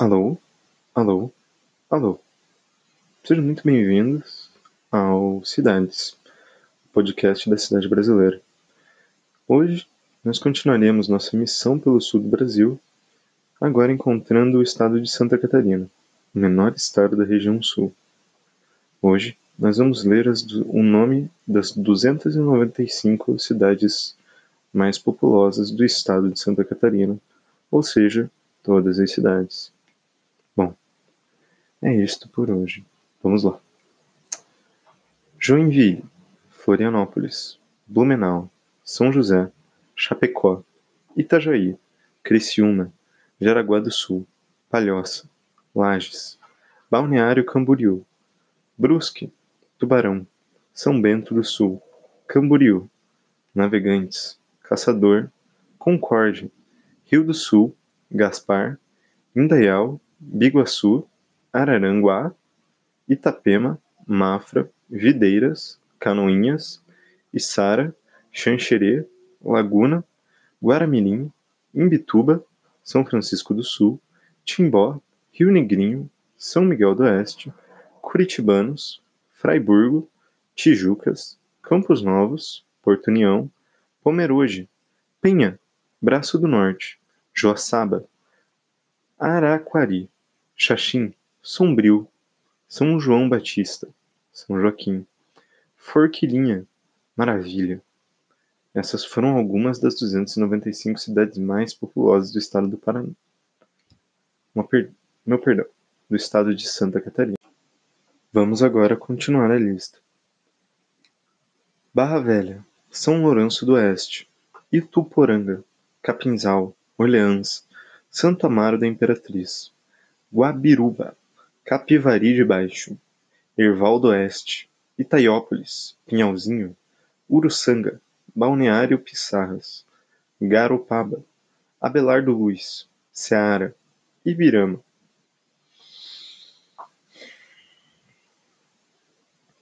Alô? Alô? Alô? Sejam muito bem-vindos ao Cidades, podcast da cidade brasileira. Hoje nós continuaremos nossa missão pelo sul do Brasil, agora encontrando o estado de Santa Catarina, o menor estado da região sul. Hoje nós vamos ler o nome das 295 cidades mais populosas do estado de Santa Catarina, ou seja, todas as cidades. É isto por hoje. Vamos lá. Joinville, Florianópolis, Blumenau, São José, Chapecó, Itajaí, Criciúma, Jaraguá do Sul, Palhoça, Lages, Balneário Camboriú, Brusque, Tubarão, São Bento do Sul, Camboriú, Navegantes, Caçador, Concórdia, Rio do Sul, Gaspar, Indaial, Biguaçu, Araranguá, Itapema, Mafra, Videiras, Canoinhas, Içara, Xanxerê, Laguna, Guaramirim, Imbituba, São Francisco do Sul, Timbó, Rio Negrinho, São Miguel do Oeste, Curitibanos, Fraiburgo, Tijucas, Campos Novos, Porto União, Pomerode, Penha, Braço do Norte, Joaçaba, Araquari, Xaxim, Sombrio, São João Batista, São Joaquim, Forquilinha, Maravilha. Essas foram algumas das 295 cidades mais populosas do estado do Paraná. Per... Meu perdão, do estado de Santa Catarina. Vamos agora continuar a lista. Barra Velha, São Lourenço do Oeste, Ituporanga, Capinzal, Orleans, Santo Amaro da Imperatriz, Guabiruba, Capivari de Baixo, Erval do Oeste, Itaiópolis, Pinhalzinho, Uruçanga, Balneário Pissarras, Garopaba, Abelardo Luz, Ceará, Ibirama,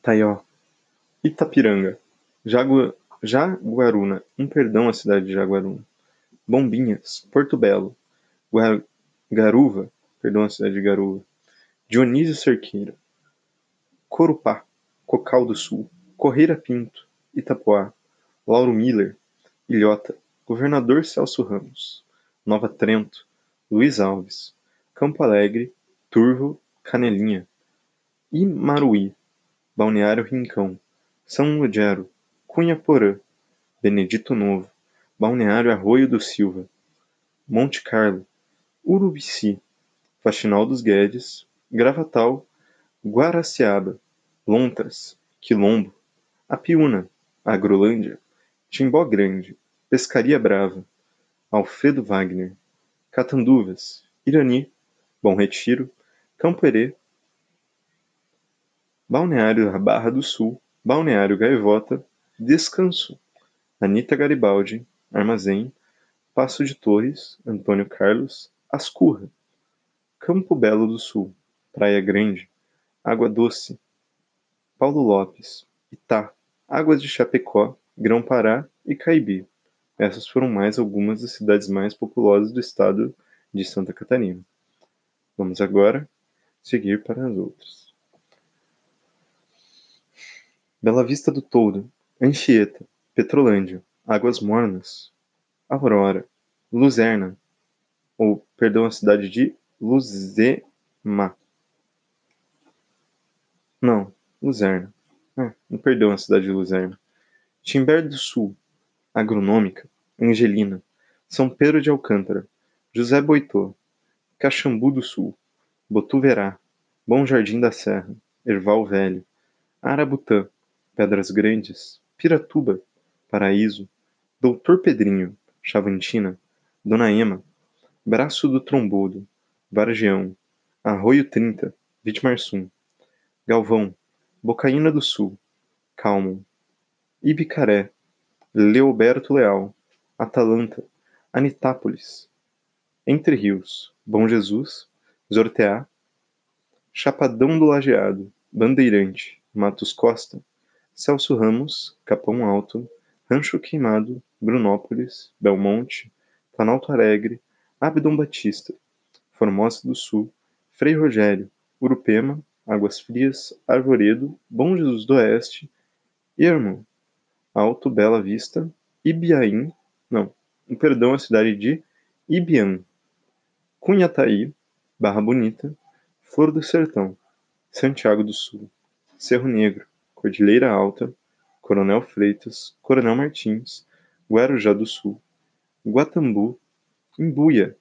Taió, Itapiranga, Jagu... Jaguaruna, um perdão à cidade de Jaguaruna, Bombinhas, Porto Belo, Garuva, perdão, a cidade de Garuva, Dionísio Cerqueira, Corupá, Cocal do Sul, Correira Pinto, Itapoá, Lauro Miller, Ilhota, Governador Celso Ramos, Nova Trento, Luiz Alves, Campo Alegre, Turvo, Canelinha, Imaruí, Balneário Rincão, São Lugero, Cunha Porã, Benedito Novo, Balneário Arroio do Silva, Monte Carlo, Urubici, Faxinal dos Guedes, Gravatal, Guaraciaba, Lontras, Quilombo, Apiúna, Agrolândia, Timbó Grande, Pescaria Brava, Alfredo Wagner, Catanduvas, Irani, Bom Retiro, Campo Herê, Balneário Barra do Sul, Balneário Gaivota, Descanso, Anita Garibaldi, Armazém, Passo de Torres, Antônio Carlos, Ascurra, Campo Belo do Sul, Praia Grande, Água Doce, Paulo Lopes, Itá, Águas de Chapecó, Grão-Pará e Caibi. Essas foram mais algumas das cidades mais populosas do estado de Santa Catarina. Vamos agora seguir para as outras. Bela Vista do Touro, Anchieta, Petrolândia, Águas Mornas, Aurora, Luzerna, ou perdão, a cidade de Luzema. Não, Luzerna. Ah, não perdão a cidade de Luzerna. Timbé do Sul, Agronômica, Angelina, São Pedro de Alcântara, José Boitô, Caxambu do Sul, Botuverá, Bom Jardim da Serra, Erval Velho, Arabutã, Pedras Grandes, Piratuba, Paraíso, Doutor Pedrinho, Chavantina, Dona Ema, Braço do Trombudo, Vargeão, Arroio Trinta, Vitimarsum, Galvão, Bocaína do Sul, Calmon, Ibicaré, Leoberto Leal, Atalanta, Anitápolis, Entre Rios, Bom Jesus, Zorteá, Chapadão do Lajeado, Bandeirante, Matos Costa, Celso Ramos, Capão Alto, Rancho Queimado, Brunópolis, Belmonte, Planalto Alegre, Abdom Batista, Formosa do Sul, Frei Rogério, Urupema, Águas Frias, Arvoredo, Bom Jesus do Oeste, Irmão, Alto Bela Vista, Ibiaim, não, perdão, a cidade de Ibiam, Cunhataí, Barra Bonita, Flor do Sertão, Santiago do Sul, Cerro Negro, Cordilheira Alta, Coronel Freitas, Coronel Martins, Guarujá do Sul, Guatambu, Imbuia,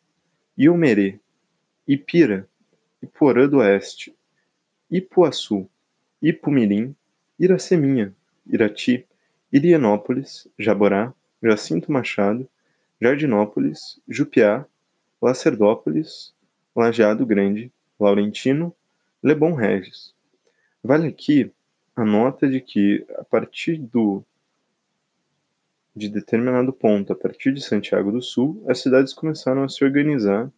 Iomerê, Ipira, Iporã do Oeste, Ipuaçu, Ipumirim, Iraceminha, Irati, Irianópolis, Jaborá, Jacinto Machado, Jardinópolis, Jupiá, Lacerdópolis, Lajeado Grande, Laurentino, Lebon Regis. Vale aqui a nota de que a partir do de determinado ponto, a partir de Santiago do Sul, as cidades começaram a se organizar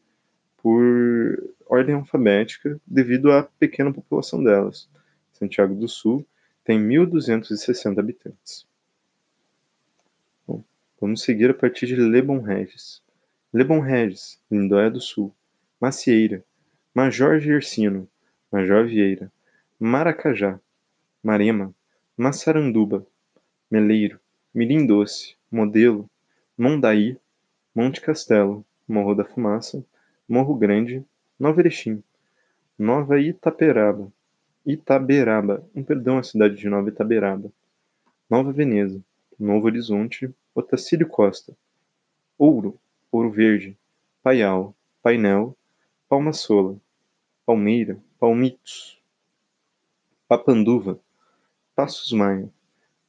por ordem alfabética devido à pequena população delas. Santiago do Sul tem 1.260 habitantes. Bom, vamos seguir a partir de Lebon Regis. Lebon Regis, Lindóia do Sul, Macieira, Major Gersino, Major Vieira, Maracajá, Marema, Massaranduba, Meleiro, Mirim Doce, Modelo, Mondaí, Monte Castelo, Morro da Fumaça, Morro Grande, Nova Erechim, Nova Itaperaba, Itaberaba, um perdão à cidade de Nova Itaberaba, Nova Veneza, Novo Horizonte, Otacílio Costa, Ouro, Ouro Verde, Paial, Painel, Palmasola, Palmeira, Palmitos, Papanduva, Passos Maia,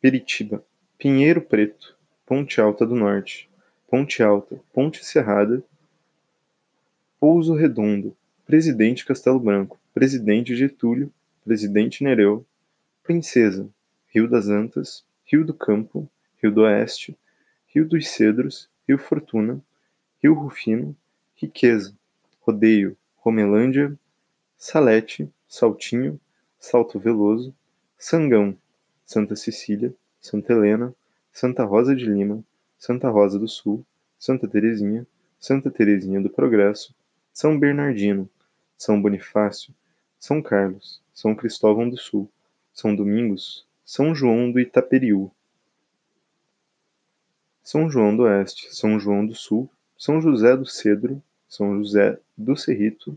Peritiba, Pinheiro Preto, Ponte Alta do Norte, Ponte Alta, Ponte Serrada, Pouso Redondo, Presidente Castelo Branco, Presidente Getúlio, Presidente Nereu, Princesa, Rio das Antas, Rio do Campo, Rio do Oeste, Rio dos Cedros, Rio Fortuna, Rio Rufino, Riqueza, Rodeio, Romelândia, Salete, Saltinho, Salto Veloso, Sangão, Santa Cecília, Santa Helena, Santa Rosa de Lima, Santa Rosa do Sul, Santa Terezinha, Santa Terezinha do Progresso, São Bernardino, São Bonifácio, São Carlos, São Cristóvão do Sul, São Domingos, São João do Itaperiú, São João do Oeste, São João do Sul, São José do Cedro, São José do Cerrito,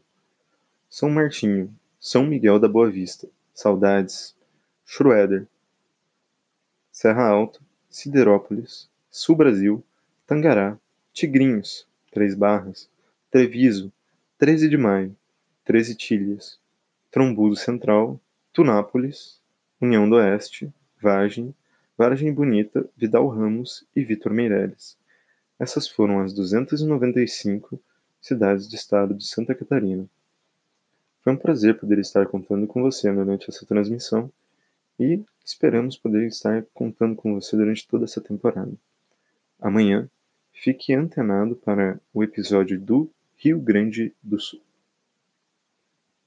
São Martinho, São Miguel da Boa Vista, Saudades, Schroeder, Serra Alta, Siderópolis, Sul Brasil, Tangará, Tigrinhos, Três Barras, Treviso, 13 de Maio, Treze Tilhas, Trombudo Central, Tunápolis, União do Oeste, Vargem, Vargem Bonita, Vidal Ramos e Vitor Meireles. Essas foram as 295 cidades do estado de Santa Catarina. Foi um prazer poder estar contando com você durante essa transmissão e esperamos poder estar contando com você durante toda essa temporada. Amanhã, fique antenado para o episódio do Rio Grande do Sul.